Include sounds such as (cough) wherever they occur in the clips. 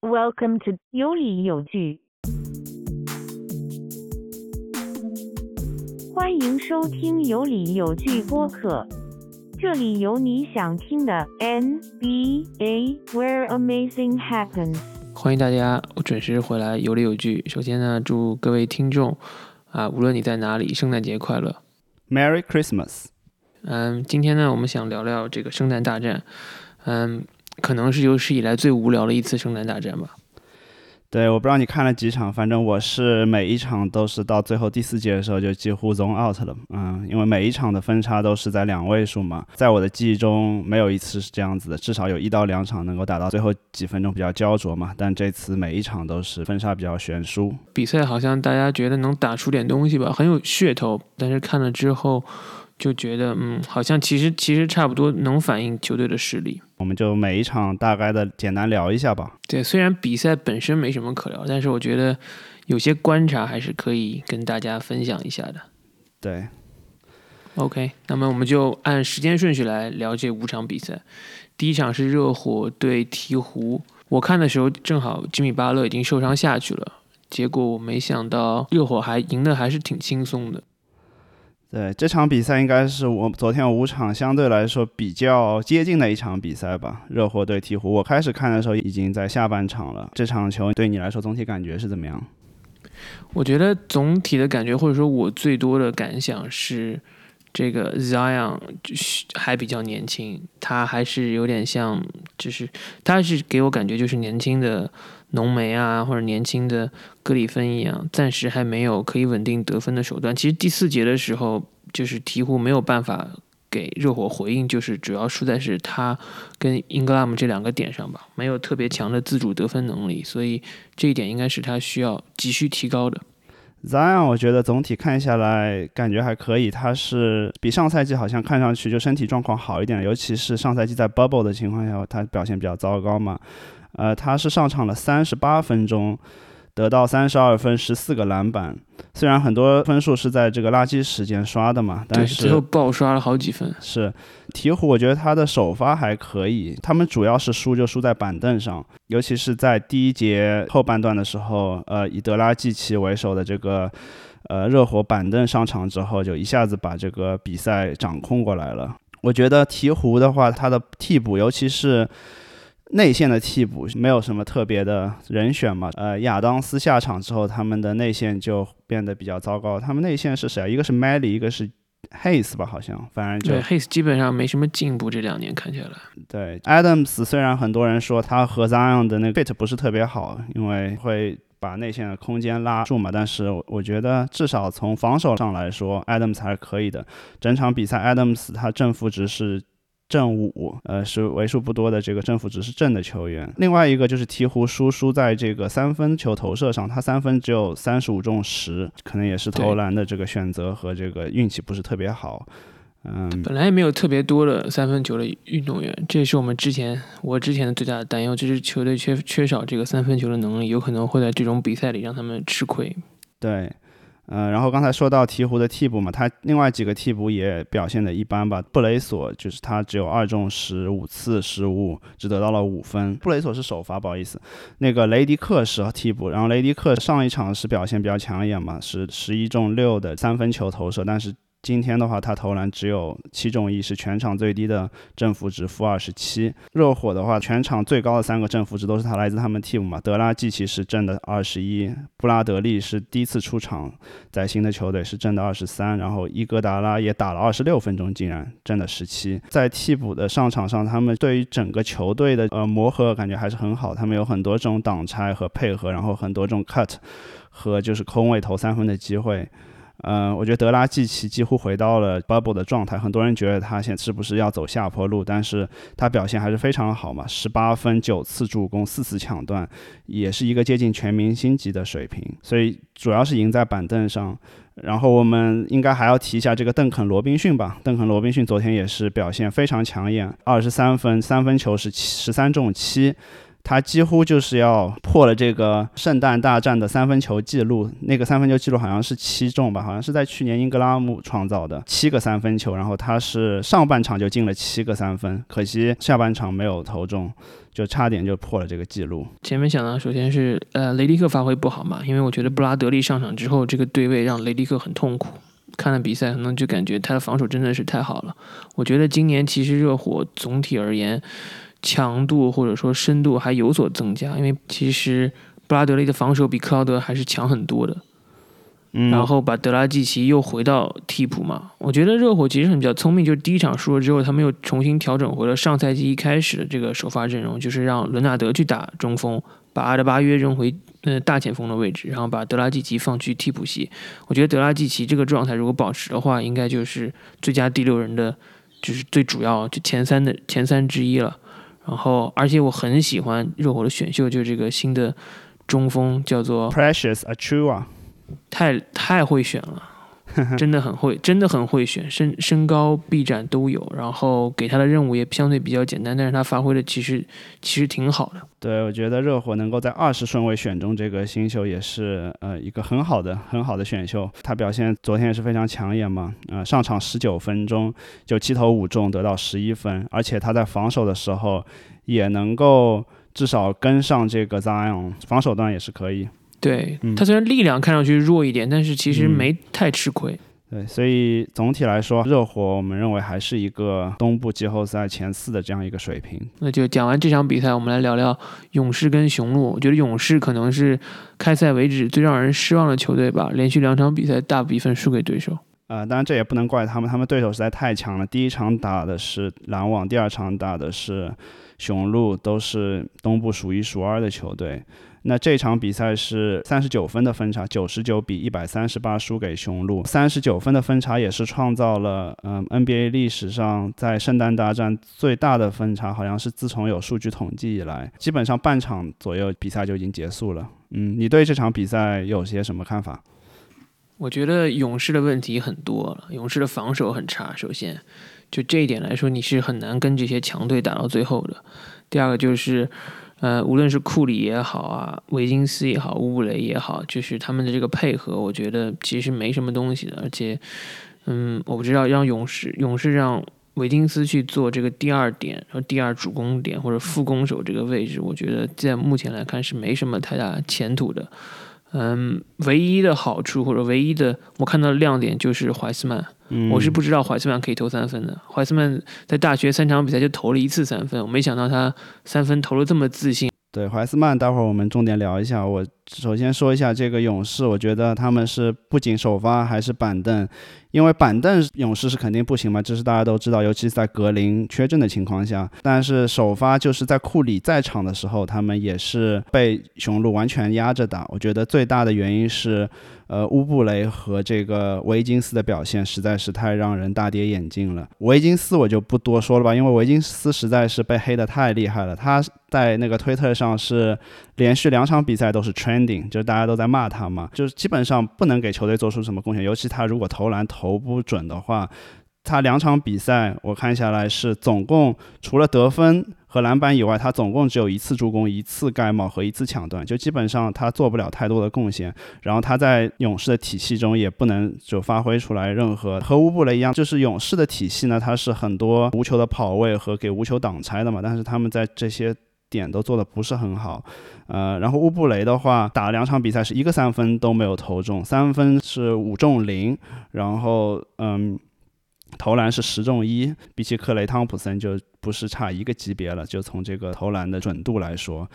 Welcome to 有理有据，欢迎收听有理有据播客，这里有你想听的 NBA where amazing happens。欢迎大家准时回来，有理有据。首先呢，祝各位听众啊，无论你在哪里，圣诞节快乐。Merry Christmas！嗯，今天呢，我们想聊聊这个圣诞大战。嗯，可能是有史以来最无聊的一次圣诞大战吧。对，我不知道你看了几场，反正我是每一场都是到最后第四节的时候就几乎 zone out 了。嗯，因为每一场的分差都是在两位数嘛，在我的记忆中没有一次是这样子的，至少有一到两场能够打到最后几分钟比较焦灼嘛。但这次每一场都是分差比较悬殊。比赛好像大家觉得能打出点东西吧，很有噱头，但是看了之后就觉得，嗯，好像其实其实差不多能反映球队的实力。我们就每一场大概的简单聊一下吧。对，虽然比赛本身没什么可聊，但是我觉得有些观察还是可以跟大家分享一下的。对，OK，那么我们就按时间顺序来聊这五场比赛。第一场是热火对鹈鹕，我看的时候正好吉米巴勒已经受伤下去了，结果我没想到热火还赢的还是挺轻松的。对，这场比赛应该是我昨天五场相对来说比较接近的一场比赛吧。热火对鹈鹕，我开始看的时候已经在下半场了。这场球对你来说总体感觉是怎么样？我觉得总体的感觉，或者说我最多的感想是，这个 Zion 还比较年轻，他还是有点像，就是他是给我感觉就是年轻的浓眉啊，或者年轻的格里芬一样，暂时还没有可以稳定得分的手段。其实第四节的时候，就是鹈鹕没有办法给热火回应，就是主要输在是他跟英格拉姆这两个点上吧，没有特别强的自主得分能力，所以这一点应该是他需要急需提高的。Zion 我觉得总体看下来感觉还可以，他是比上赛季好像看上去就身体状况好一点，尤其是上赛季在 bubble 的情况下，他表现比较糟糕嘛。呃，他是上场了三十八分钟，得到三十二分、十四个篮板。虽然很多分数是在这个垃圾时间刷的嘛，但是最后是爆刷了好几分。是鹈鹕，我觉得他的首发还可以。他们主要是输就输在板凳上，尤其是在第一节后半段的时候，呃，以德拉季奇为首的这个呃热火板凳上场之后，就一下子把这个比赛掌控过来了。我觉得鹈鹕的话，他的替补，尤其是内线的替补，没有什么特别的人选嘛。呃，亚当斯下场之后，他们的内线就变得比较糟糕。他们内线是谁啊？一个是 Melly，一个是 Hayes 吧，好像，反正就对，Hayes 基本上没什么进步，这两年看起来。对，Adams 虽然很多人说他和 Zion 的那个 fit 不是特别好，因为会把内线的空间拉住嘛，但是我我觉得至少从防守上来说，Adams 还是可以的。整场比赛，Adams 他正负值是。正五，呃，是为数不多的这个正负值是正的球员。另外一个就是鹈鹕输输在这个三分球投射上，他三分只有三十五中十，可能也是投篮的这个选择和这个运气不是特别好。嗯，本来也没有特别多的三分球的运动员，这也是我们之前我之前的最大的担忧，就是球队缺缺少这个三分球的能力，有可能会在这种比赛里让他们吃亏。对，嗯，然后刚才说到鹈鹕的替补嘛，他另外几个替补也表现的一般吧。布雷索就是他只有二中十五次失误，只得到了五分。布雷索是首发，不好意思。那个雷迪克是替补，然后雷迪克上一场是表现比较抢眼嘛，是十一中六的三分球投射，但是。今天的话，他投篮只有七中一，是全场最低的正负值，负二十七。热火的话，全场最高的三个正负值都是他来自他们替补嘛。德拉季奇是正的二十一，布拉德利是第一次出场，在新的球队是正的二十三，然后伊戈达拉也打了二十六分钟，竟然正的十七。在替补的上场上，他们对于整个球队的呃磨合感觉还是很好，他们有很多这种挡拆和配合，然后很多这种 cut 和就是空位投三分的机会。嗯、我觉得德拉季奇几乎回到了 bubble 的状态，很多人觉得他现在是不是要走下坡路，但是他表现还是非常好嘛，十八分、九次助攻、四次抢断，也是一个接近全明星级的水平，所以主要是赢在板凳上。然后我们应该还要提一下这个邓肯·罗宾逊吧。邓肯·罗宾逊昨天也是表现非常抢眼，二十三分，三分球是十三中七。他几乎就是要破了这个圣诞大战的三分球记录。那个三分球记录好像是七中吧，好像是在去年英格拉姆创造的七个三分球，然后他是上半场就进了七个三分，可惜下半场没有投中。就差点就破了这个记录。前面想到，首先是呃雷迪克发挥不好嘛，因为我觉得布拉德利上场之后，这个对位让雷迪克很痛苦。看了比赛，可能就感觉他的防守真的是太好了。我觉得今年其实热火总体而言，强度或者说深度还有所增加，因为其实布拉德利的防守比克劳德还是强很多的。然后把德拉季奇又回到替补嘛，我觉得热火其实很比较聪明，就是第一场输了之后，他们又重新调整回了上赛季一开始的这个首发阵容，就是让伦纳德去打中锋，把阿德巴约扔回呃大前锋的位置，然后把德拉季奇放去替补席。我觉得德拉季奇这个状态如果保持的话，应该就是最佳第六人的，就是最主要就前三的前三之一了。然后，而且我很喜欢热火的选秀，就是这个新的中锋叫做 Precious Achua。太太会选了，(laughs) 真的很会，真的很会选，身身高臂展都有，然后给他的任务也相对比较简单，但是他发挥的其实其实挺好的。对，我觉得热火能够在二十顺位选中这个新秀，也是呃一个很好的很好的选秀。他表现昨天也是非常抢眼嘛，呃上场十九分钟就七投五中，得到十一分，而且他在防守的时候也能够至少跟上这个 Zion，防守端也是可以。对他虽然力量看上去弱一点，但是其实没太吃亏。对，所以总体来说，热火我们认为还是一个东部季后赛前四的这样一个水平。那就讲完这场比赛，我们来聊聊勇士跟雄鹿。我觉得勇士可能是开赛为止最让人失望的球队吧，连续两场比赛大比分输给对手。呃，当然这也不能怪他们，他们对手实在太强了。第一场打的是篮网，第二场打的是雄鹿，都是东部数一数二的球队。那这场比赛是三十九分的分差，九十九比一百三十八输给雄鹿。三十九分的分差也是创造了嗯 NBA 历史上在圣诞大战最大的分差，好像是自从有数据统计以来，基本上半场左右比赛就已经结束了。嗯，你对这场比赛有些什么看法？我觉得勇士的问题很多了，勇士的防守很差。首先，就这一点来说，你是很难跟这些强队打到最后的。第二个就是。呃，无论是库里也好啊，维金斯也好，乌布雷也好，就是他们的这个配合，我觉得其实没什么东西的。而且，嗯，我不知道让勇士勇士让维金斯去做这个第二点，然后第二主攻点或者副攻手这个位置，我觉得在目前来看是没什么太大前途的。嗯，唯一的好处或者唯一的我看到的亮点就是怀斯曼。我是不知道怀斯曼可以投三分的。怀斯曼在大学三场比赛就投了一次三分，我没想到他三分投了这么自信。对怀斯曼，待会儿我们重点聊一下。我首先说一下这个勇士，我觉得他们是不仅首发还是板凳，因为板凳勇士是肯定不行嘛，这是大家都知道，尤其是在格林缺阵的情况下。但是首发就是在库里在场的时候，他们也是被雄鹿完全压着打。我觉得最大的原因是。呃，乌布雷和这个维金斯的表现实在是太让人大跌眼镜了。维金斯我就不多说了吧，因为维金斯实在是被黑的太厉害了。他在那个推特上是连续两场比赛都是 ending 就是大家都在骂他嘛，就是基本上不能给球队做出什么贡献。尤其他如果投篮投不准的话，他两场比赛我看下来是总共除了得分。和篮板以外，他总共只有一次助攻、一次盖帽和一次抢断，就基本上他做不了太多的贡献。然后他在勇士的体系中也不能就发挥出来任何和乌布雷一样，就是勇士的体系呢，他是很多无球的跑位和给无球挡拆的嘛，但是他们在这些点都做的不是很好。呃，然后乌布雷的话，打了两场比赛是一个三分都没有投中，三分是五中零，然后嗯。投篮是十中一，比起克雷汤普森就不是差一个级别了。就从这个投篮的准度来说，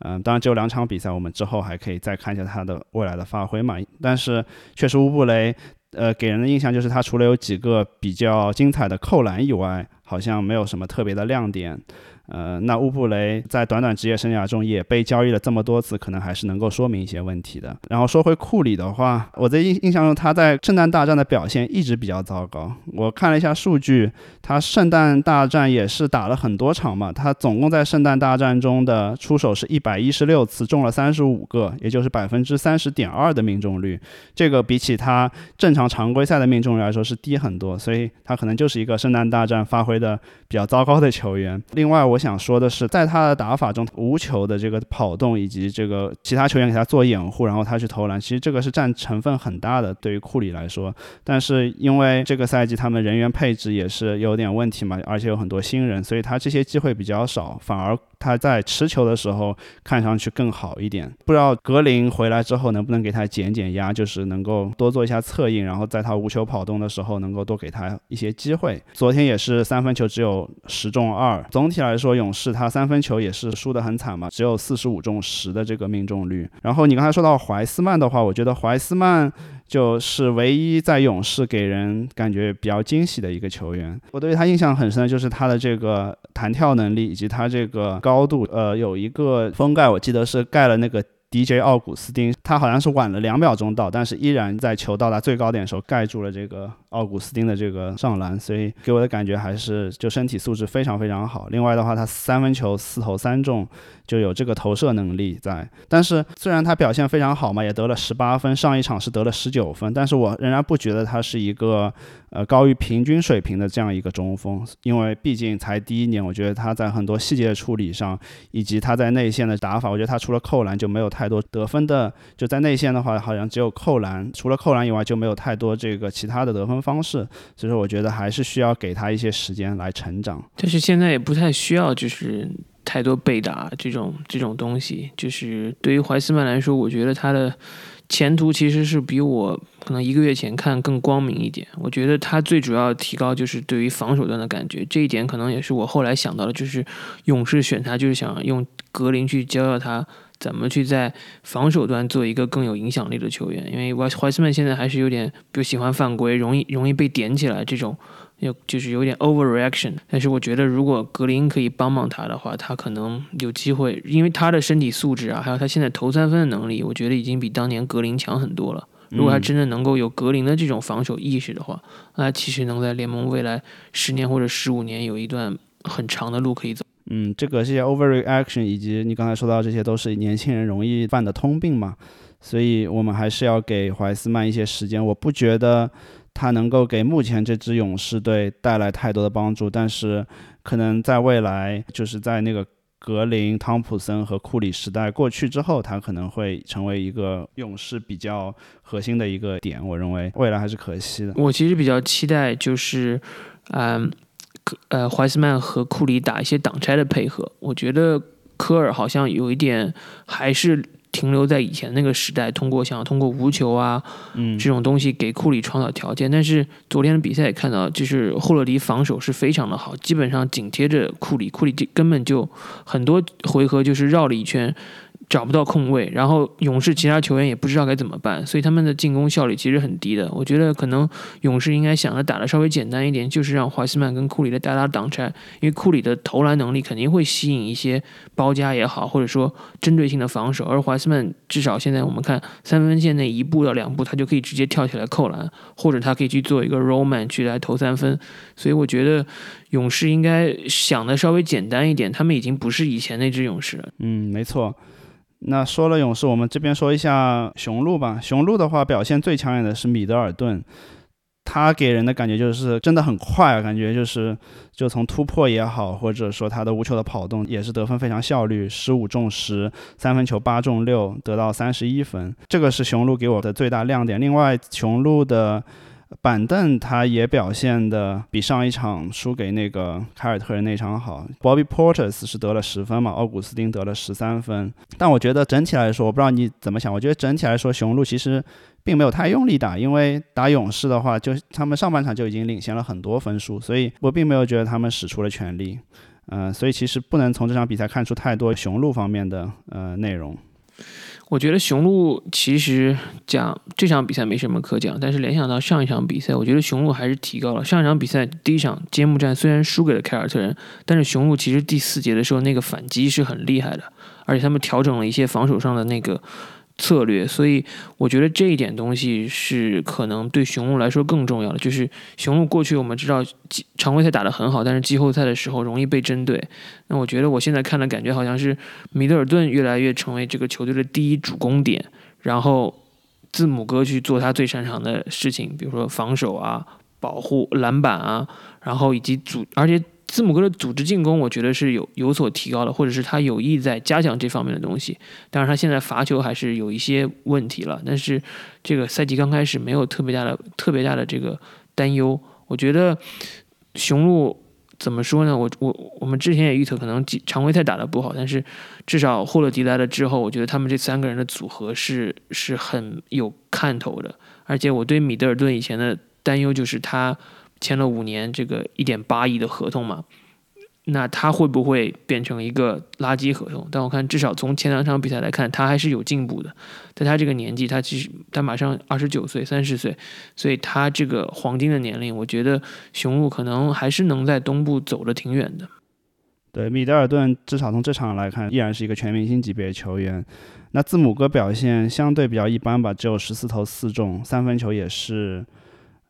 嗯，当然只有两场比赛，我们之后还可以再看一下他的未来的发挥嘛。但是确实乌布雷，呃，给人的印象就是他除了有几个比较精彩的扣篮以外，好像没有什么特别的亮点。呃，那乌布雷在短短职业生涯中也被交易了这么多次，可能还是能够说明一些问题的。然后说回库里的话，我在印印象中他在圣诞大战的表现一直比较糟糕。我看了一下数据，他圣诞大战也是打了很多场嘛，他总共在圣诞大战中的出手是一百一十六次，中了三十五个，也就是百分之三十点二的命中率。这个比起他正常常规赛的命中率来说是低很多，所以他可能就是一个圣诞大战发挥的比较糟糕的球员。另外，我想说的是，在他的打法中，无球的这个跑动以及这个其他球员给他做掩护，然后他去投篮，其实这个是占成分很大的，对于库里来说。但是因为这个赛季他们人员配置也是有点问题嘛，而且有很多新人，所以他这些机会比较少，反而。他在持球的时候看上去更好一点，不知道格林回来之后能不能给他减减压，就是能够多做一下策应，然后在他无球跑动的时候能够多给他一些机会。昨天也是三分球只有十中二，总体来说说勇士他三分球也是输得很惨嘛，只有四十五中十的这个命中率。然后你刚才说到怀斯曼的话，我觉得怀斯曼。就是唯一在勇士给人感觉比较惊喜的一个球员。我对他印象很深的就是他的这个弹跳能力以及他这个高度。呃，有一个封盖，我记得是盖了那个 DJ 奥古斯丁，他好像是晚了两秒钟到，但是依然在球到达最高点的时候盖住了这个。奥古斯丁的这个上篮，所以给我的感觉还是就身体素质非常非常好。另外的话，他三分球四投三中，就有这个投射能力在。但是虽然他表现非常好嘛，也得了十八分，上一场是得了十九分，但是我仍然不觉得他是一个呃高于平均水平的这样一个中锋，因为毕竟才第一年，我觉得他在很多细节处理上，以及他在内线的打法，我觉得他除了扣篮就没有太多得分的。就在内线的话，好像只有扣篮，除了扣篮以外就没有太多这个其他的得分。方式，所以说我觉得还是需要给他一些时间来成长。但是现在也不太需要，就是太多被打这种这种东西。就是对于怀斯曼来说，我觉得他的前途其实是比我可能一个月前看更光明一点。我觉得他最主要提高就是对于防守端的感觉，这一点可能也是我后来想到的，就是勇士选他就是想用格林去教教他。怎么去在防守端做一个更有影响力的球员？因为怀怀斯曼现在还是有点，比如喜欢犯规，容易容易被点起来，这种有就是有点 overreaction。但是我觉得，如果格林可以帮帮他的话，他可能有机会，因为他的身体素质啊，还有他现在投三分的能力，我觉得已经比当年格林强很多了。如果他真的能够有格林的这种防守意识的话，那其实能在联盟未来十年或者十五年有一段很长的路可以走。嗯，这个这些 overreaction 以及你刚才说到这些都是年轻人容易犯的通病嘛，所以我们还是要给怀斯曼一些时间。我不觉得他能够给目前这支勇士队带来太多的帮助，但是可能在未来，就是在那个格林、汤普森和库里时代过去之后，他可能会成为一个勇士比较核心的一个点。我认为未来还是可惜的。我其实比较期待就是，嗯。怀斯曼和库里打一些挡拆的配合，我觉得科尔好像有一点还是停留在以前那个时代，通过想要通过无球啊，嗯，这种东西给库里创造条件。但是昨天的比赛也看到，就是霍勒迪防守是非常的好，基本上紧贴着库里，库里根本就很多回合就是绕了一圈。找不到空位，然后勇士其他球员也不知道该怎么办，所以他们的进攻效率其实很低的。我觉得可能勇士应该想着打的稍微简单一点，就是让怀斯曼跟库里的打打挡拆，因为库里的投篮能力肯定会吸引一些包夹也好，或者说针对性的防守。而怀斯曼至少现在我们看三分线内一步到两步，他就可以直接跳起来扣篮，或者他可以去做一个 roll man 去来投三分。所以我觉得勇士应该想的稍微简单一点，他们已经不是以前那支勇士了。嗯，没错。那说了勇士，我们这边说一下雄鹿吧。雄鹿的话，表现最抢眼的是米德尔顿，他给人的感觉就是真的很快，啊感觉就是就从突破也好，或者说他的无球的跑动也是得分非常效率，十五中十，三分球八中六，得到三十一分，这个是雄鹿给我的最大亮点。另外，雄鹿的。板凳他也表现的比上一场输给那个凯尔特人那场好。Bobby Porters 是得了十分嘛，奥古斯丁得了十三分。但我觉得整体来说，我不知道你怎么想，我觉得整体来说，雄鹿其实并没有太用力打，因为打勇士的话，就他们上半场就已经领先了很多分数，所以我并没有觉得他们使出了全力。嗯，所以其实不能从这场比赛看出太多雄鹿方面的呃内容。我觉得雄鹿其实讲这场比赛没什么可讲，但是联想到上一场比赛，我觉得雄鹿还是提高了。上一场比赛第一场揭幕战虽然输给了凯尔特人，但是雄鹿其实第四节的时候那个反击是很厉害的，而且他们调整了一些防守上的那个。策略，所以我觉得这一点东西是可能对雄鹿来说更重要的。就是雄鹿过去我们知道常规赛打得很好，但是季后赛的时候容易被针对。那我觉得我现在看的感觉好像是米德尔顿越来越成为这个球队的第一主攻点，然后字母哥去做他最擅长的事情，比如说防守啊、保护篮板啊，然后以及组，而且。字母哥的组织进攻，我觉得是有有所提高的，或者是他有意在加强这方面的东西。当然，他现在罚球还是有一些问题了，但是这个赛季刚开始没有特别大的特别大的这个担忧。我觉得雄鹿怎么说呢？我我我们之前也预测可能常规赛打得不好，但是至少霍勒迪来了之后，我觉得他们这三个人的组合是是很有看头的。而且我对米德尔顿以前的担忧就是他。签了五年这个一点八亿的合同嘛，那他会不会变成一个垃圾合同？但我看至少从前两场比赛来看，他还是有进步的。在他这个年纪，他其实他马上二十九岁、三十岁，所以他这个黄金的年龄，我觉得雄鹿可能还是能在东部走得挺远的。对，米德尔顿至少从这场来看，依然是一个全明星级别的球员。那字母哥表现相对比较一般吧，只有十四投四中，三分球也是。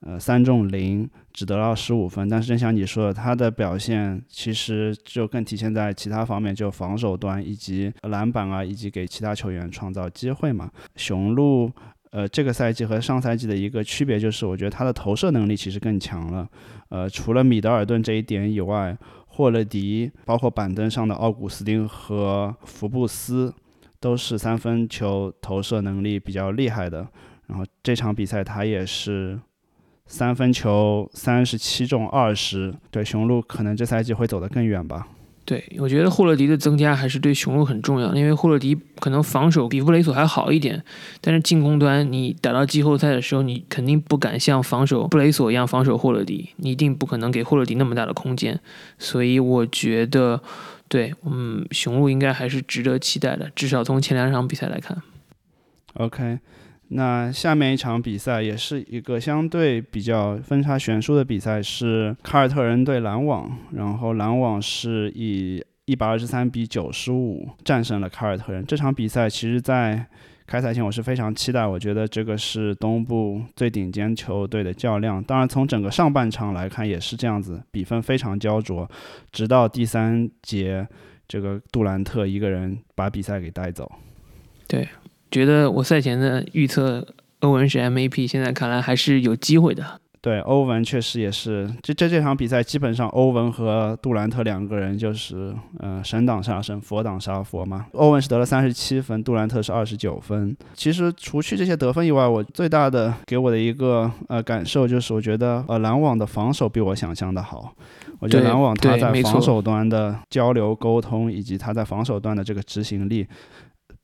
呃，三中零，只得到十五分。但是正像你说的，他的表现其实就更体现在其他方面，就防守端以及篮板啊，以及给其他球员创造机会嘛。雄鹿，呃，这个赛季和上赛季的一个区别就是，我觉得他的投射能力其实更强了。呃，除了米德尔顿这一点以外，霍勒迪，包括板凳上的奥古斯丁和福布斯，都是三分球投射能力比较厉害的。然后这场比赛他也是。三分球三十七中二十，对雄鹿可能这赛季会走得更远吧。对，我觉得霍勒迪的增加还是对雄鹿很重要，因为霍勒迪可能防守比布雷索还好一点，但是进攻端你打到季后赛的时候，你肯定不敢像防守布雷索一样防守霍勒迪，你一定不可能给霍勒迪那么大的空间，所以我觉得，对，嗯，雄鹿应该还是值得期待的，至少从前两场比赛来看。OK。那下面一场比赛也是一个相对比较分差悬殊的比赛，是凯尔特人对篮网，然后篮网是以一百二十三比九十五战胜了凯尔特人。这场比赛其实，在开赛前我是非常期待，我觉得这个是东部最顶尖球队的较量。当然，从整个上半场来看也是这样子，比分非常焦灼，直到第三节，这个杜兰特一个人把比赛给带走。对。觉得我赛前的预测欧文是 MVP，现在看来还是有机会的。对，欧文确实也是。这这这场比赛基本上欧文和杜兰特两个人就是呃神挡杀神，佛挡杀佛嘛。欧文是得了三十七分，杜兰特是二十九分。其实除去这些得分以外，我最大的给我的一个呃感受就是，我觉得呃篮网的防守比我想象的好。我觉得篮网他在防守端的交流沟通以及他在防守端的这个执行力。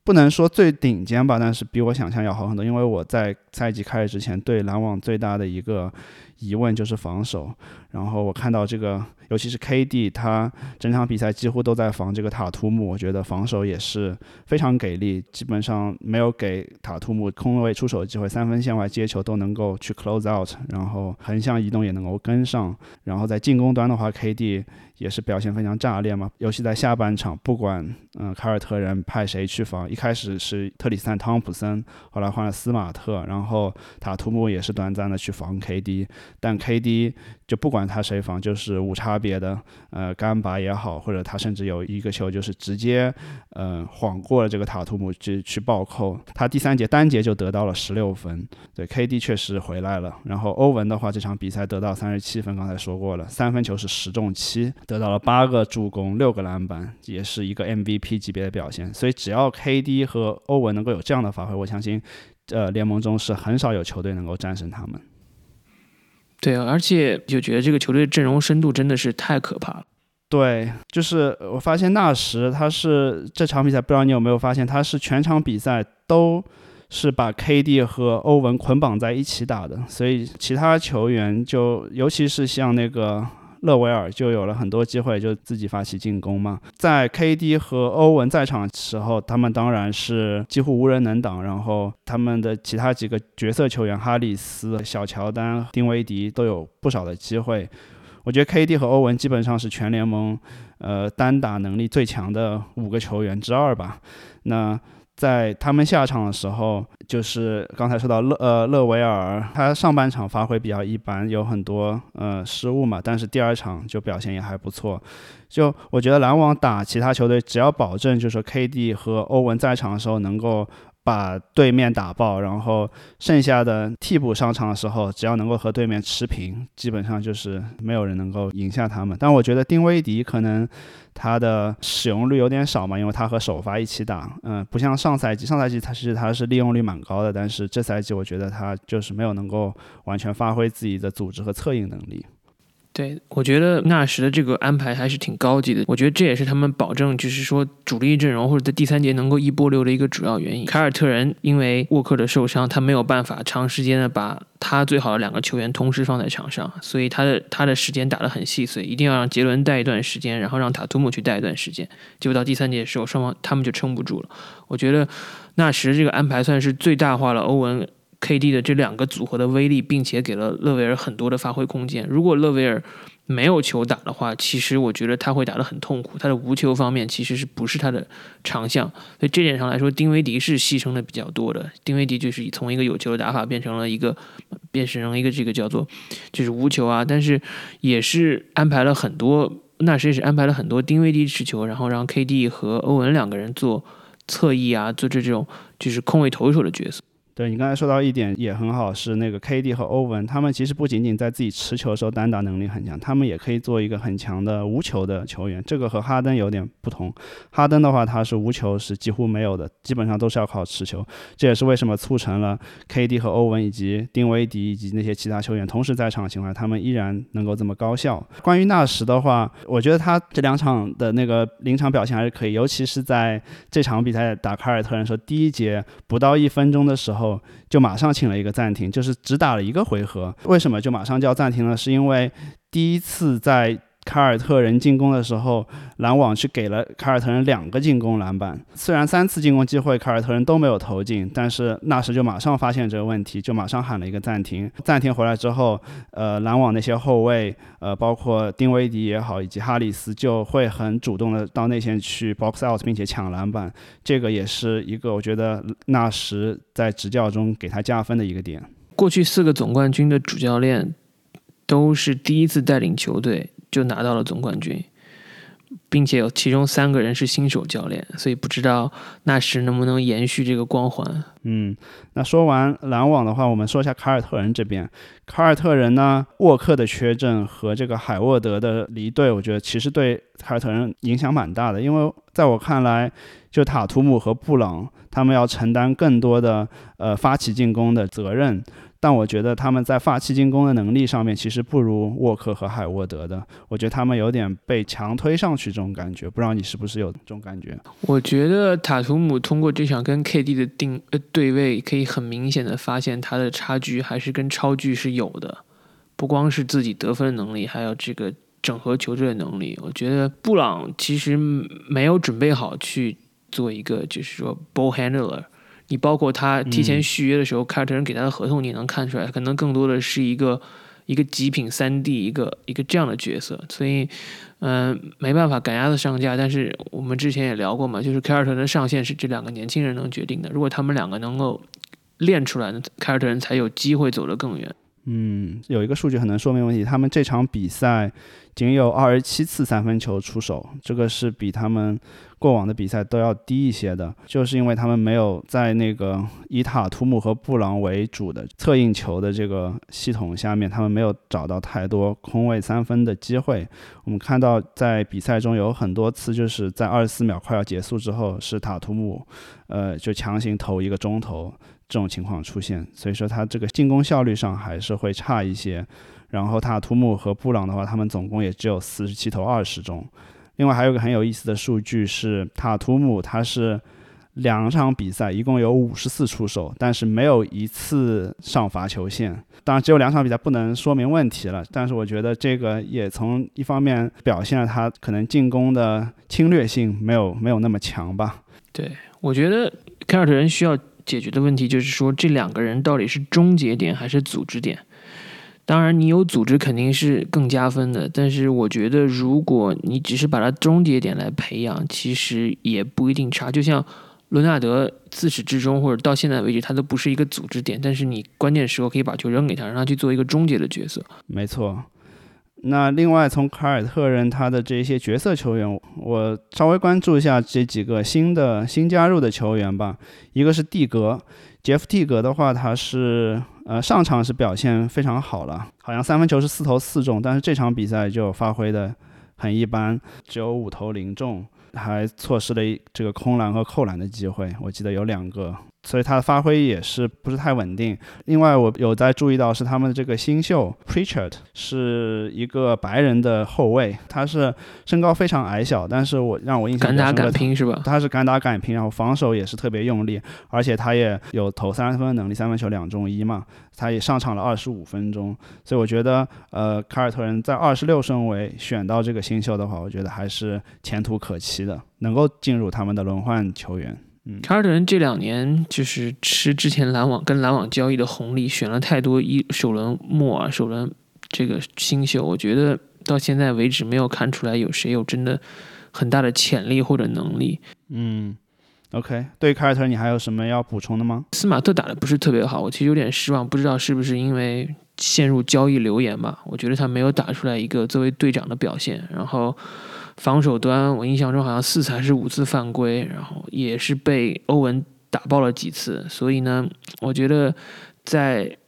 不能说最顶尖吧，但是比我想象要好很多。因为我在赛季开始之前对篮网最大的一个疑问就是防守，然后我看到这个。尤其是 KD，他整场比赛几乎都在防这个塔图姆，我觉得防守也是非常给力，基本上没有给塔图姆空位出手的机会，三分线外接球都能够去 close out，然后横向移动也能够跟上，然后在进攻端的话，KD 也是表现非常炸裂嘛，尤其在下半场，不管嗯凯尔特人派谁去防，一开始是特里斯坦汤普森，后来换了斯马特，然后塔图姆也是短暂的去防 KD，但 KD 就不管他谁防，就是无差。别的，呃，干拔也好，或者他甚至有一个球就是直接，呃，晃过了这个塔图姆去去暴扣，他第三节单节就得到了十六分。对，KD 确实回来了。然后欧文的话，这场比赛得到三十七分，刚才说过了，三分球是十中七，得到了八个助攻，六个篮板，也是一个 MVP 级别的表现。所以只要 KD 和欧文能够有这样的发挥，我相信，呃，联盟中是很少有球队能够战胜他们。对啊，而且就觉得这个球队阵容深度真的是太可怕了。对，就是我发现纳什他是这场比赛，不知道你有没有发现，他是全场比赛都是把 KD 和欧文捆绑在一起打的，所以其他球员就尤其是像那个。勒维尔就有了很多机会，就自己发起进攻嘛。在 KD 和欧文在场的时候，他们当然是几乎无人能挡。然后他们的其他几个角色球员，哈里斯、小乔丹、丁威迪都有不少的机会。我觉得 KD 和欧文基本上是全联盟，呃，单打能力最强的五个球员之二吧。那。在他们下场的时候，就是刚才说到勒呃勒维尔，他上半场发挥比较一般，有很多呃失误嘛，但是第二场就表现也还不错。就我觉得篮网打其他球队，只要保证就是 KD 和欧文在场的时候能够。把对面打爆，然后剩下的替补上场的时候，只要能够和对面持平，基本上就是没有人能够赢下他们。但我觉得丁威迪可能他的使用率有点少嘛，因为他和首发一起打，嗯，不像上赛季，上赛季他其实他是利用率蛮高的，但是这赛季我觉得他就是没有能够完全发挥自己的组织和策应能力。对，我觉得纳什的这个安排还是挺高级的。我觉得这也是他们保证，就是说主力阵容或者在第三节能够一波流的一个主要原因。凯尔特人因为沃克的受伤，他没有办法长时间的把他最好的两个球员同时放在场上，所以他的他的时间打得很细碎，一定要让杰伦带一段时间，然后让塔图姆去带一段时间。结果到第三节的时候，双方他们就撑不住了。我觉得纳什这个安排算是最大化了欧文。KD 的这两个组合的威力，并且给了勒维尔很多的发挥空间。如果勒维尔没有球打的话，其实我觉得他会打得很痛苦。他的无球方面其实是不是他的长项？所以这点上来说，丁威迪是牺牲的比较多的。丁威迪就是从一个有球的打法变成了一个变成了一个这个叫做就是无球啊，但是也是安排了很多，那谁是安排了很多丁威迪持球，然后让 KD 和欧文两个人做侧翼啊，做这种就是空位投手的角色。对你刚才说到一点也很好，是那个 KD 和欧文，他们其实不仅仅在自己持球的时候单打能力很强，他们也可以做一个很强的无球的球员。这个和哈登有点不同。哈登的话，他是无球是几乎没有的，基本上都是要靠持球。这也是为什么促成了 KD 和欧文以及丁威迪以及那些其他球员同时在场的情况下，他们依然能够这么高效。关于纳什的话，我觉得他这两场的那个临场表现还是可以，尤其是在这场比赛打凯尔特人时候，第一节不到一分钟的时候。就马上请了一个暂停，就是只打了一个回合。为什么就马上就要暂停了？是因为第一次在凯尔特人进攻的时候，篮网去给了凯尔特人两个进攻篮板。虽然三次进攻机会凯尔特人都没有投进，但是纳什就马上发现这个问题，就马上喊了一个暂停。暂停回来之后，呃，篮网那些后卫，呃，包括丁威迪也好，以及哈里斯就会很主动的到内线去 box out，并且抢篮板。这个也是一个我觉得纳什在执教中给他加分的一个点。过去四个总冠军的主教练都是第一次带领球队。就拿到了总冠军，并且有其中三个人是新手教练，所以不知道纳什能不能延续这个光环。嗯，那说完篮网的话，我们说一下凯尔特人这边。凯尔特人呢，沃克的缺阵和这个海沃德的离队，我觉得其实对凯尔特人影响蛮大的，因为在我看来，就塔图姆和布朗他们要承担更多的呃发起进攻的责任。但我觉得他们在发起进攻的能力上面，其实不如沃克和海沃德的。我觉得他们有点被强推上去这种感觉，不知道你是不是有这种感觉？我觉得塔图姆通过这场跟 KD 的定呃对位，可以很明显的发现他的差距还是跟超距是有的，不光是自己得分能力，还有这个整合球队的能力。我觉得布朗其实没有准备好去做一个就是说 ball handler。你包括他提前续约的时候，凯尔特人给他的合同，你能看出来，可能更多的是一个一个极品三 D，一个一个这样的角色。所以，嗯，没办法赶鸭子上架。但是我们之前也聊过嘛，就是凯尔特人的上限是这两个年轻人能决定的。如果他们两个能够练出来，凯尔特人才有机会走得更远。嗯，有一个数据很能说明问题，他们这场比赛仅有二十七次三分球出手，这个是比他们。过往的比赛都要低一些的，就是因为他们没有在那个以塔图姆和布朗为主的策应球的这个系统下面，他们没有找到太多空位三分的机会。我们看到在比赛中有很多次，就是在二十四秒快要结束之后，是塔图姆，呃，就强行投一个中投这种情况出现，所以说他这个进攻效率上还是会差一些。然后塔图姆和布朗的话，他们总共也只有四十七投二十中。另外还有个很有意思的数据是，塔图姆他是两场比赛一共有五十次出手，但是没有一次上罚球线。当然，只有两场比赛不能说明问题了，但是我觉得这个也从一方面表现了他可能进攻的侵略性没有没有那么强吧。对，我觉得凯尔特人需要解决的问题就是说，这两个人到底是终结点还是组织点？当然，你有组织肯定是更加分的。但是我觉得，如果你只是把它终结点来培养，其实也不一定差。就像伦纳德自始至终或者到现在为止，他都不是一个组织点。但是你关键时候可以把球扔给他，让他去做一个终结的角色。没错。那另外从凯尔特人他的这些角色球员，我稍微关注一下这几个新的新加入的球员吧。一个是蒂格，杰夫蒂格的话，他是呃上场是表现非常好了，好像三分球是四投四中，但是这场比赛就发挥的很一般，只有五投零中，还错失了这个空篮和扣篮的机会，我记得有两个。所以他的发挥也是不是太稳定。另外，我有在注意到是他们的这个新秀 Preacher 是一个白人的后卫，他是身高非常矮小，但是我让我印象敢打敢拼是吧？他是敢打敢拼，然后防守也是特别用力，而且他也有投三分能力，三分球两中一嘛。他也上场了二十五分钟，所以我觉得，呃，凯尔特人在二十六顺位选到这个新秀的话，我觉得还是前途可期的，能够进入他们的轮换球员。凯尔特人这两年就是吃之前篮网跟篮网交易的红利，选了太多一首轮末啊，首轮这个新秀，我觉得到现在为止没有看出来有谁有真的很大的潜力或者能力。嗯，OK，对凯尔特人你还有什么要补充的吗？斯马特打的不是特别好，我其实有点失望，不知道是不是因为陷入交易流言吧？我觉得他没有打出来一个作为队长的表现，然后。防守端，我印象中好像四次还是五次犯规，然后也是被欧文打爆了几次。所以呢，我觉得在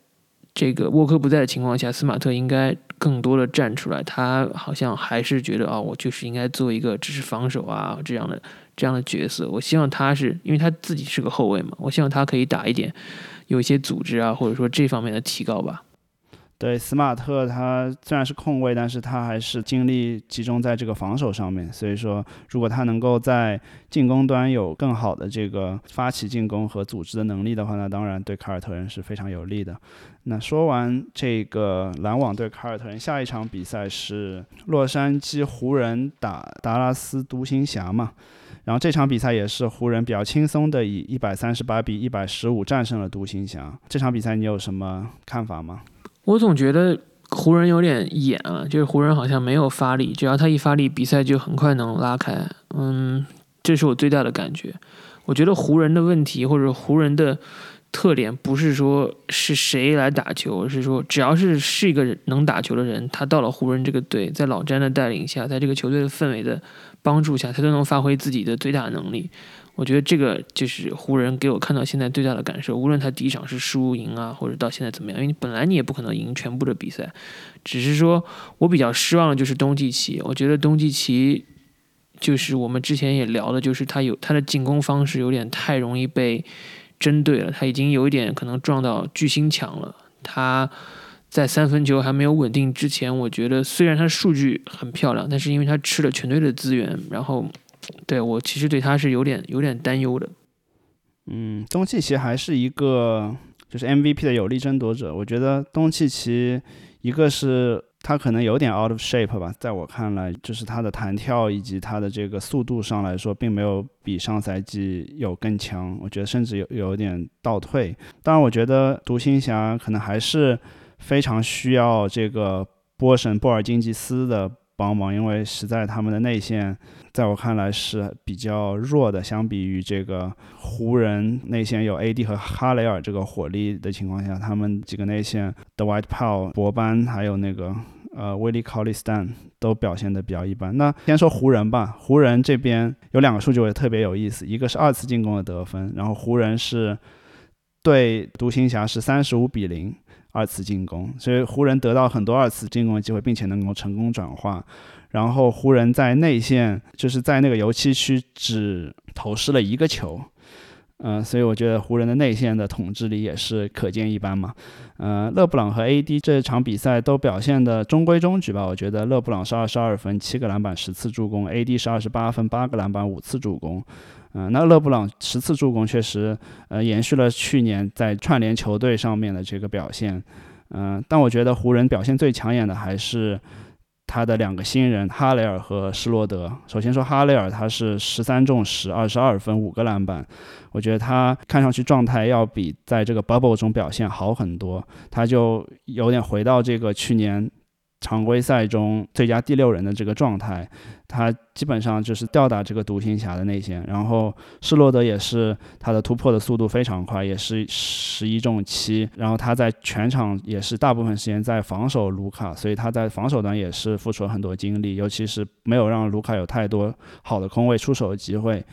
这个沃克不在的情况下，斯马特应该更多的站出来。他好像还是觉得啊，我就是应该做一个只是防守啊这样的这样的角色。我希望他是因为他自己是个后卫嘛，我希望他可以打一点，有一些组织啊，或者说这方面的提高吧。对，斯马特他虽然是控卫，但是他还是精力集中在这个防守上面。所以说，如果他能够在进攻端有更好的这个发起进攻和组织的能力的话，那当然对凯尔特人是非常有利的。那说完这个篮网对凯尔特人，下一场比赛是洛杉矶湖人打达拉斯独行侠嘛？然后这场比赛也是湖人比较轻松的以一百三十八比一百十五战胜了独行侠。这场比赛你有什么看法吗？我总觉得湖人有点演啊，就是湖人好像没有发力，只要他一发力，比赛就很快能拉开。嗯，这是我最大的感觉。我觉得湖人的问题或者湖人的特点不是说是谁来打球，是说只要是是一个能打球的人，他到了湖人这个队，在老詹的带领下，在这个球队的氛围的帮助下，他都能发挥自己的最大能力。我觉得这个就是湖人给我看到现在最大的感受。无论他第一场是输赢啊，或者到现在怎么样，因为你本来你也不可能赢全部的比赛，只是说我比较失望的就是东契奇。我觉得东契奇就是我们之前也聊的，就是他有他的进攻方式有点太容易被针对了，他已经有一点可能撞到巨星墙了。他在三分球还没有稳定之前，我觉得虽然他数据很漂亮，但是因为他吃了全队的资源，然后。对我其实对他是有点有点担忧的。嗯，东契奇还是一个就是 MVP 的有力争夺者。我觉得东契奇一个是他可能有点 out of shape 吧，在我看来，就是他的弹跳以及他的这个速度上来说，并没有比上赛季有更强。我觉得甚至有有点倒退。当然，我觉得独行侠可能还是非常需要这个波神波尔津吉斯的。帮忙，因为实在他们的内线，在我看来是比较弱的。相比于这个湖人内线有 AD 和哈雷尔这个火力的情况下，他们几个内线的 White Paul、博班还有那个呃威利考利斯坦都表现的比较一般。那先说湖人吧，湖人这边有两个数据我也特别有意思，一个是二次进攻的得分，然后湖人是对独行侠是三十五比零。二次进攻，所以湖人得到很多二次进攻的机会，并且能够成功转化。然后湖人在内线，就是在那个油漆区只投失了一个球，嗯，所以我觉得湖人的内线的统治力也是可见一斑嘛。嗯，勒布朗和 AD 这场比赛都表现的中规中矩吧。我觉得勒布朗是二十二分、七个篮板、十次助攻，AD 是二十八分、八个篮板、五次助攻。嗯，那勒布朗十次助攻确实，呃，延续了去年在串联球队上面的这个表现。嗯，但我觉得湖人表现最抢眼的还是他的两个新人哈雷尔和施罗德。首先说哈雷尔，他是十三中十，二十二分，五个篮板。我觉得他看上去状态要比在这个 bubble 中表现好很多，他就有点回到这个去年常规赛中最佳第六人的这个状态，他基本上就是吊打这个独行侠的内线。然后施罗德也是他的突破的速度非常快，也是十一中七。然后他在全场也是大部分时间在防守卢卡，所以他在防守端也是付出了很多精力，尤其是没有让卢卡有太多好的空位出手的机会。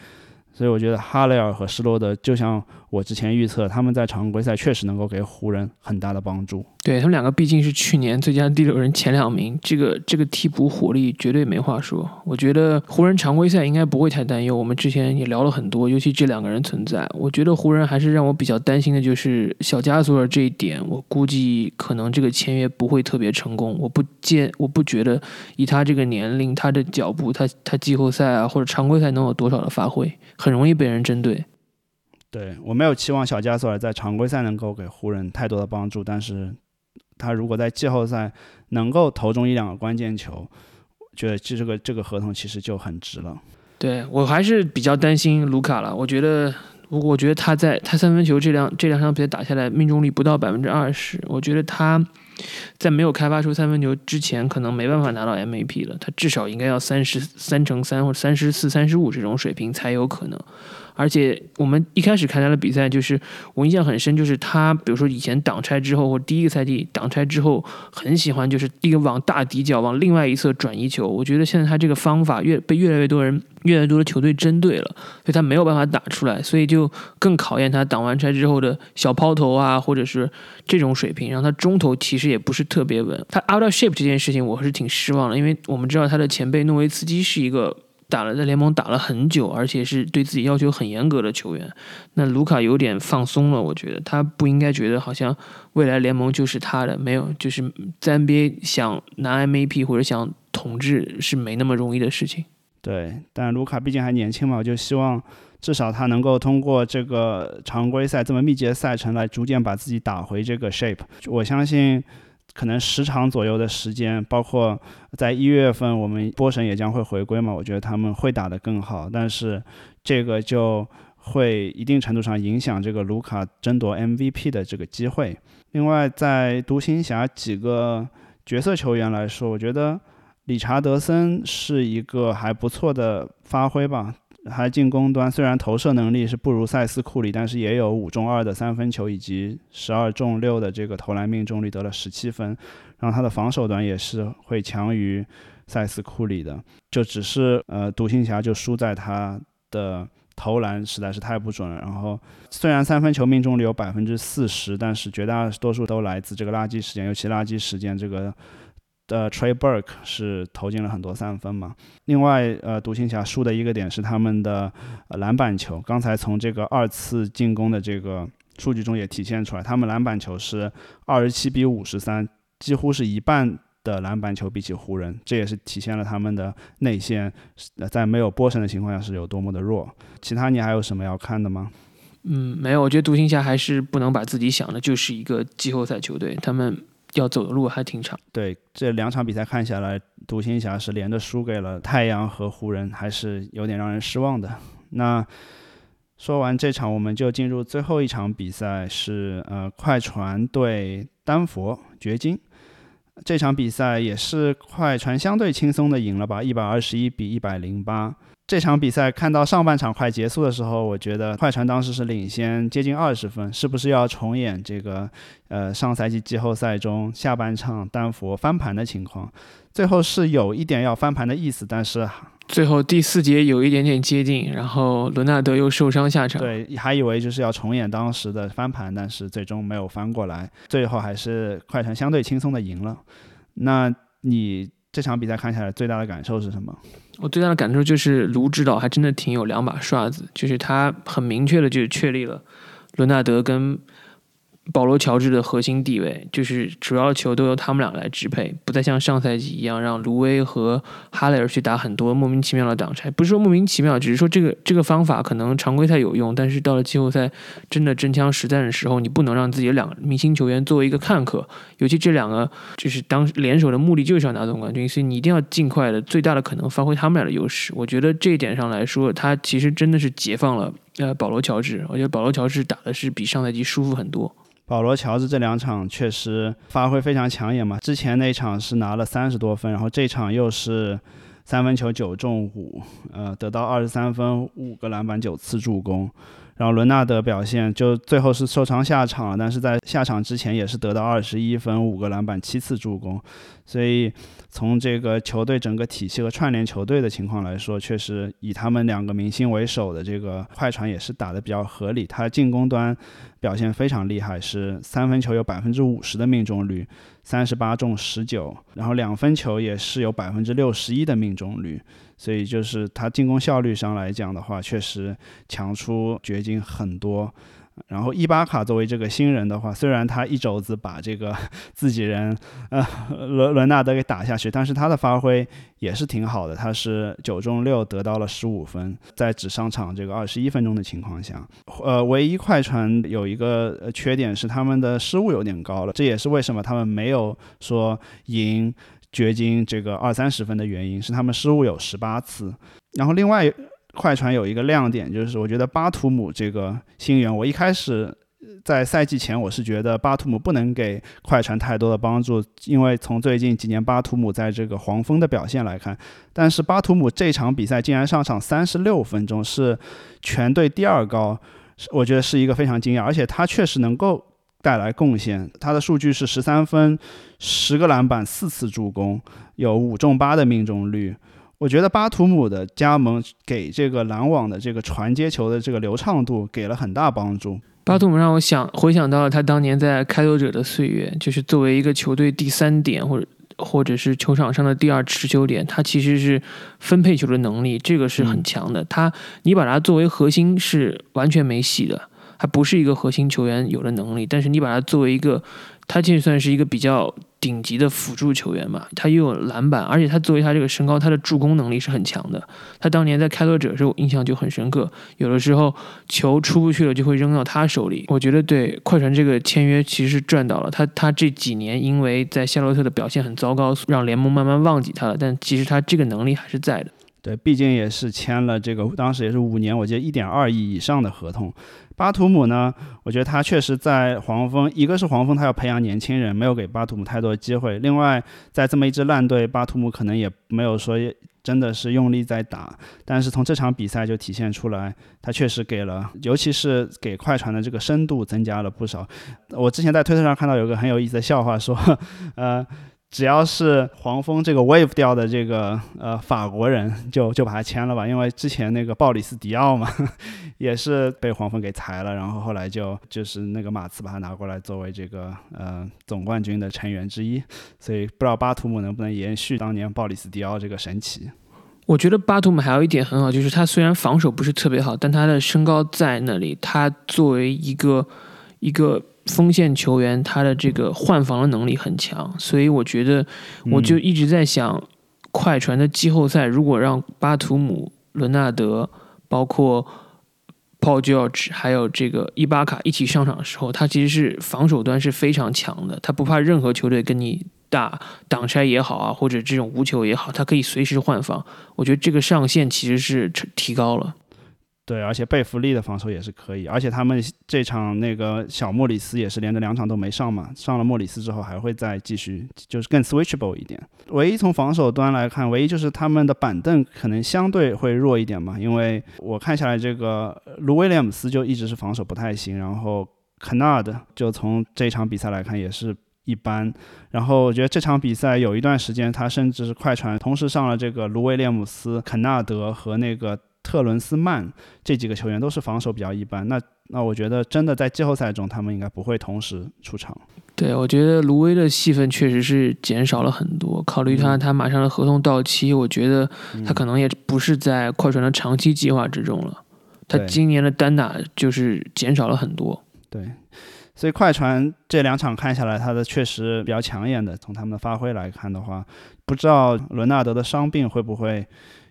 所以我觉得哈雷尔和施罗德就像我之前预测，他们在常规赛确实能够给湖人很大的帮助。对他们两个毕竟是去年最佳第六人前两名，这个这个替补火力绝对没话说。我觉得湖人常规赛应该不会太担忧。我们之前也聊了很多，尤其这两个人存在，我觉得湖人还是让我比较担心的就是小加索尔这一点。我估计可能这个签约不会特别成功。我不见，我不觉得以他这个年龄、他的脚步，他他季后赛啊或者常规赛能有多少的发挥，很容易被人针对。对我没有期望小加索尔在常规赛能够给湖人太多的帮助，但是。他如果在季后赛能够投中一两个关键球，觉得这这个这个合同其实就很值了。对我还是比较担心卢卡了。我觉得，我觉得他在他三分球这两这两场比赛打下来命中率不到百分之二十。我觉得他在没有开发出三分球之前，可能没办法拿到 MVP 了。他至少应该要三十三乘三或三十四、三十五这种水平才有可能。而且我们一开始看他的比赛，就是我印象很深，就是他比如说以前挡拆之后，或第一个赛季挡拆之后，很喜欢就是一个往大底角往另外一侧转移球。我觉得现在他这个方法越被越来越多人、越来越多的球队针对了，所以他没有办法打出来，所以就更考验他挡完拆之后的小抛投啊，或者是这种水平。然后他中投其实也不是特别稳，他 out of shape 这件事情我还是挺失望的，因为我们知道他的前辈诺维茨基是一个。打了在联盟打了很久，而且是对自己要求很严格的球员。那卢卡有点放松了，我觉得他不应该觉得好像未来联盟就是他的，没有，就是在 NBA 想拿 MVP 或者想统治是没那么容易的事情。对，但卢卡毕竟还年轻嘛，我就希望至少他能够通过这个常规赛这么密集的赛程来逐渐把自己打回这个 shape。我相信。可能十场左右的时间，包括在一月份，我们波神也将会回归嘛。我觉得他们会打得更好，但是这个就会一定程度上影响这个卢卡争夺 MVP 的这个机会。另外，在独行侠几个角色球员来说，我觉得理查德森是一个还不错的发挥吧。他进攻端虽然投射能力是不如塞斯库里，但是也有五中二的三分球以及十二中六的这个投篮命中率，得了十七分。然后他的防守端也是会强于塞斯库里的，就只是呃独行侠就输在他的投篮实在是太不准了。然后虽然三分球命中率有百分之四十，但是绝大多数都来自这个垃圾时间，尤其垃圾时间这个。的 Trey Burke 是投进了很多三分嘛？另外，呃，独行侠输的一个点是他们的篮板球。刚才从这个二次进攻的这个数据中也体现出来，他们篮板球是二十七比五十三，几乎是一半的篮板球比起湖人，这也是体现了他们的内线在没有波神的情况下是有多么的弱。其他你还有什么要看的吗？嗯，没有，我觉得独行侠还是不能把自己想的就是一个季后赛球队，他们。要走的路还挺长。对，这两场比赛看下来，独行侠是连着输给了太阳和湖人，还是有点让人失望的。那说完这场，我们就进入最后一场比赛，是呃快船对丹佛掘金。这场比赛也是快船相对轻松的赢了吧，一百二十一比一百零八。这场比赛看到上半场快结束的时候，我觉得快船当时是领先接近二十分，是不是要重演这个呃上赛季季后赛中下半场丹佛翻盘的情况？最后是有一点要翻盘的意思，但是最后第四节有一点点接近，然后伦纳德又受伤下场，对，还以为就是要重演当时的翻盘，但是最终没有翻过来，最后还是快船相对轻松的赢了。那你这场比赛看下来最大的感受是什么？我最大的感受就是，卢指导还真的挺有两把刷子，就是他很明确的就确立了伦纳德跟。保罗·乔治的核心地位就是主要球都由他们俩来支配，不再像上赛季一样让卢威和哈雷尔去打很多莫名其妙的挡拆。不是说莫名其妙，只是说这个这个方法可能常规赛有用，但是到了季后赛真的真枪实弹的时候，你不能让自己两个明星球员作为一个看客。尤其这两个就是当联手的目的就是要拿总冠军，所以你一定要尽快的最大的可能发挥他们俩的优势。我觉得这一点上来说，他其实真的是解放了呃保罗·乔治。我觉得保罗·乔治打的是比上赛季舒服很多。保罗·乔治这两场确实发挥非常抢眼嘛。之前那场是拿了三十多分，然后这场又是三分球九中五，呃，得到二十三分、五个篮板、九次助攻。然后伦纳德表现就最后是受伤下场了，但是在下场之前也是得到二十一分、五个篮板、七次助攻，所以从这个球队整个体系和串联球队的情况来说，确实以他们两个明星为首的这个快船也是打得比较合理。他进攻端表现非常厉害，是三分球有百分之五十的命中率，三十八中十九，然后两分球也是有百分之六十一的命中率。所以就是他进攻效率上来讲的话，确实强出掘金很多。然后伊巴卡作为这个新人的话，虽然他一肘子把这个 (laughs) 自己人呃伦伦纳德给打下去，但是他的发挥也是挺好的。他是九中六得到了十五分，在只上场这个二十一分钟的情况下，呃，唯一快船有一个缺点是他们的失误有点高了，这也是为什么他们没有说赢。掘金这个二三十分的原因是他们失误有十八次，然后另外快船有一个亮点就是我觉得巴图姆这个新援，我一开始在赛季前我是觉得巴图姆不能给快船太多的帮助，因为从最近几年巴图姆在这个黄蜂的表现来看，但是巴图姆这场比赛竟然上场三十六分钟，是全队第二高，我觉得是一个非常惊讶，而且他确实能够。带来贡献，他的数据是十三分、十个篮板、四次助攻，有五中八的命中率。我觉得巴图姆的加盟给这个篮网的这个传接球的这个流畅度给了很大帮助。巴图姆让我想回想到了他当年在开拓者的岁月，就是作为一个球队第三点或者或者是球场上的第二持球点，他其实是分配球的能力这个是很强的。他你把他作为核心是完全没戏的。他不是一个核心球员有的能力，但是你把他作为一个，他就算是一个比较顶级的辅助球员嘛。他又有篮板，而且他作为他这个身高，他的助攻能力是很强的。他当年在开拓者时候印象就很深刻，有的时候球出不去了就会扔到他手里。我觉得对快船这个签约其实是赚到了。他他这几年因为在夏洛特的表现很糟糕，让联盟慢慢忘记他了。但其实他这个能力还是在的。对，毕竟也是签了这个，当时也是五年，我记得一点二亿以上的合同。巴图姆呢？我觉得他确实在黄蜂，一个是黄蜂他要培养年轻人，没有给巴图姆太多机会。另外，在这么一支烂队，巴图姆可能也没有说真的是用力在打。但是从这场比赛就体现出来，他确实给了，尤其是给快船的这个深度增加了不少。我之前在推特上看到有个很有意思的笑话，说，呃。只要是黄蜂这个 wave 掉的这个呃法国人，就就把他签了吧，因为之前那个鲍里斯迪奥嘛，(laughs) 也是被黄蜂给裁了，然后后来就就是那个马刺把他拿过来作为这个呃总冠军的成员之一，所以不知道巴图姆能不能延续当年鲍里斯迪奥这个神奇。我觉得巴图姆还有一点很好，就是他虽然防守不是特别好，但他的身高在那里，他作为一个一个。锋线球员他的这个换防的能力很强，所以我觉得我就一直在想，快船的季后赛如果让巴图姆、伦纳德、包括 Paul George 还有这个伊巴卡一起上场的时候，他其实是防守端是非常强的，他不怕任何球队跟你打挡拆也好啊，或者这种无球也好，他可以随时换防。我觉得这个上限其实是提高了。对，而且贝弗利的防守也是可以，而且他们这场那个小莫里斯也是连着两场都没上嘛，上了莫里斯之后还会再继续，就是更 switchable 一点。唯一从防守端来看，唯一就是他们的板凳可能相对会弱一点嘛，因为我看下来这个卢威廉姆斯就一直是防守不太行，然后 Canard 就从这场比赛来看也是一般，然后我觉得这场比赛有一段时间他甚至是快船同时上了这个卢威廉姆斯、肯纳德和那个。特伦斯曼这几个球员都是防守比较一般，那那我觉得真的在季后赛中他们应该不会同时出场。对，我觉得卢威的戏份确实是减少了很多。考虑他他马上的合同到期，我觉得他可能也不是在快船的长期计划之中了。他今年的单打就是减少了很多。对，所以快船这两场看下来，他的确实比较抢眼的。从他们的发挥来看的话，不知道伦纳德的伤病会不会。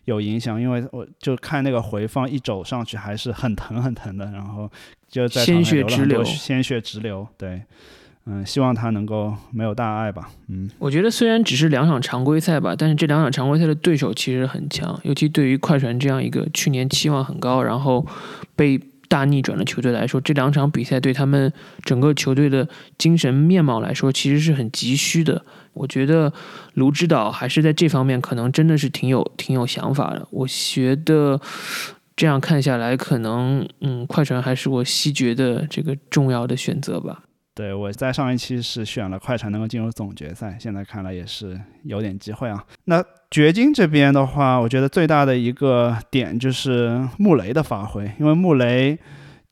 有影响，因为我就看那个回放，一走上去还是很疼很疼的，然后就在鲜血直流，鲜血直流。对，嗯，希望他能够没有大碍吧。嗯，我觉得虽然只是两场常规赛吧，但是这两场常规赛的对手其实很强，尤其对于快船这样一个去年期望很高，然后被大逆转的球队来说，这两场比赛对他们整个球队的精神面貌来说，其实是很急需的。我觉得卢指导还是在这方面可能真的是挺有挺有想法的。我觉得这样看下来，可能嗯，快船还是我西决的这个重要的选择吧。对，我在上一期是选了快船能够进入总决赛，现在看来也是有点机会啊。那掘金这边的话，我觉得最大的一个点就是穆雷的发挥，因为穆雷。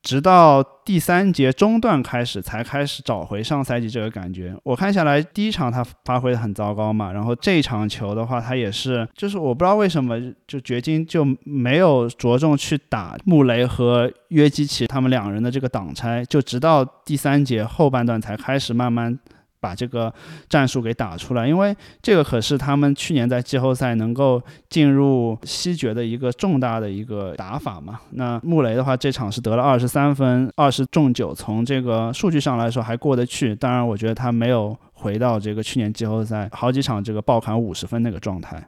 直到第三节中段开始，才开始找回上赛季这个感觉。我看下来，第一场他发挥的很糟糕嘛，然后这一场球的话，他也是，就是我不知道为什么，就掘金就没有着重去打穆雷和约基奇他们两人的这个挡拆，就直到第三节后半段才开始慢慢。把这个战术给打出来，因为这个可是他们去年在季后赛能够进入西决的一个重大的一个打法嘛。那穆雷的话，这场是得了二十三分，二十中九，从这个数据上来说还过得去。当然，我觉得他没有回到这个去年季后赛好几场这个爆砍五十分那个状态。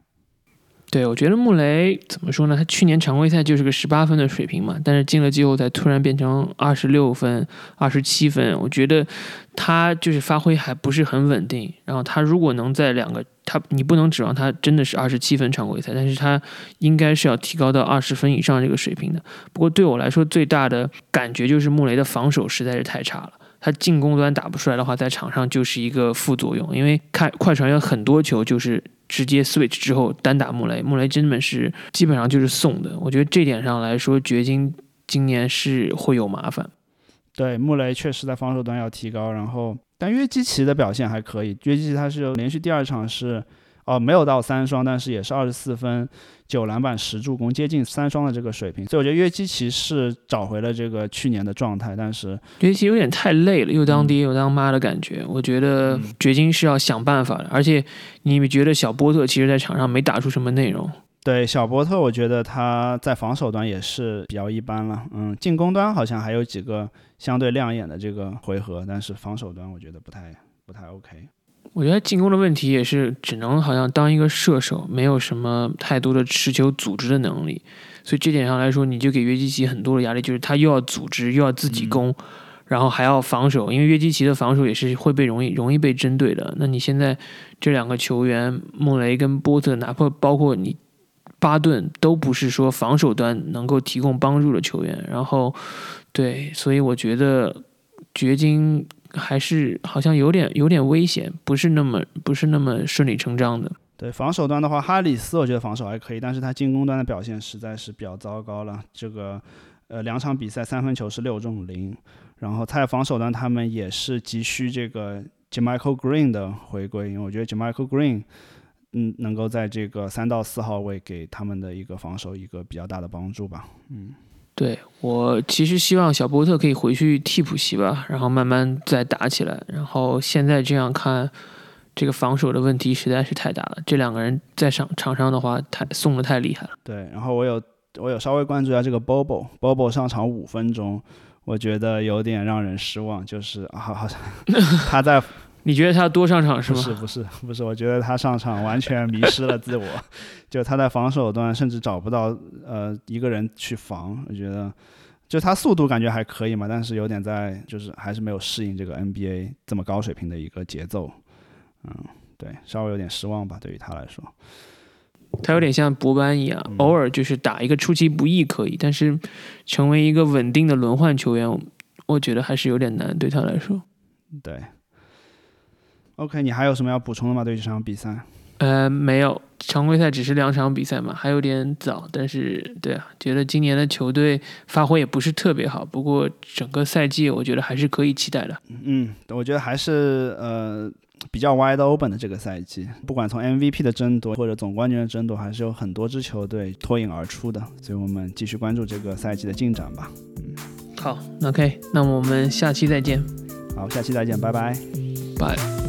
对，我觉得穆雷怎么说呢？他去年常规赛就是个十八分的水平嘛，但是进了季后赛突然变成二十六分、二十七分，我觉得他就是发挥还不是很稳定。然后他如果能在两个，他你不能指望他真的是二十七分常规赛，但是他应该是要提高到二十分以上这个水平的。不过对我来说，最大的感觉就是穆雷的防守实在是太差了。他进攻端打不出来的话，在场上就是一个副作用，因为看快船有很多球就是。直接 switch 之后单打穆雷，穆雷真的是基本上就是送的。我觉得这点上来说，掘金今年是会有麻烦。对，穆雷确实在防守端要提高，然后但约基奇的表现还可以。约基奇他是连续第二场是。哦，没有到三双，但是也是二十四分、九篮板、十助攻，接近三双的这个水平。所以我觉得约基奇是找回了这个去年的状态，但是约基奇有点太累了，又当爹又当妈的感觉。我觉得掘金是要想办法的，而且你们觉得小波特其实在场上没打出什么内容？对，小波特，我觉得他在防守端也是比较一般了。嗯，进攻端好像还有几个相对亮眼的这个回合，但是防守端我觉得不太不太 OK。我觉得进攻的问题也是只能好像当一个射手，没有什么太多的持球组织的能力，所以这点上来说，你就给约基奇很多的压力，就是他又要组织，又要自己攻，然后还要防守，因为约基奇的防守也是会被容易容易被针对的。那你现在这两个球员，穆雷跟波特，哪怕包括你巴顿，都不是说防守端能够提供帮助的球员。然后，对，所以我觉得掘金。还是好像有点有点危险，不是那么不是那么顺理成章的。对防守端的话，哈里斯我觉得防守还可以，但是他进攻端的表现实在是比较糟糕了。这个呃两场比赛三分球是六中零，然后在防守端他们也是急需这个 Jamichael Green 的回归，因为我觉得 Jamichael Green 嗯能够在这个三到四号位给他们的一个防守一个比较大的帮助吧，嗯。对我其实希望小波特可以回去替补席吧，然后慢慢再打起来。然后现在这样看，这个防守的问题实在是太大了。这两个人在场场上的话，太送的太厉害了。对，然后我有我有稍微关注一下这个 Bobo，Bobo 上场五分钟，我觉得有点让人失望，就是啊，好像 (laughs) 他在。你觉得他多上场是吗？不是不是 (laughs) 不是，我觉得他上场完全迷失了自我，(laughs) 就他在防守端甚至找不到呃一个人去防。我觉得就他速度感觉还可以嘛，但是有点在就是还是没有适应这个 NBA 这么高水平的一个节奏。嗯，对，稍微有点失望吧，对于他来说。他有点像博班一样，偶尔就是打一个出其不意可以，但是成为一个稳定的轮换球员，我觉得还是有点难对他来说。对。OK，你还有什么要补充的吗？对这场比赛？呃，没有，常规赛只是两场比赛嘛，还有点早。但是，对啊，觉得今年的球队发挥也不是特别好。不过，整个赛季我觉得还是可以期待的。嗯，我觉得还是呃比较 wide open 的这个赛季，不管从 MVP 的争夺或者总冠军的争夺，还是有很多支球队脱颖而出的。所以我们继续关注这个赛季的进展吧。嗯，好，OK，那我们下期再见。好，下期再见，拜拜。拜。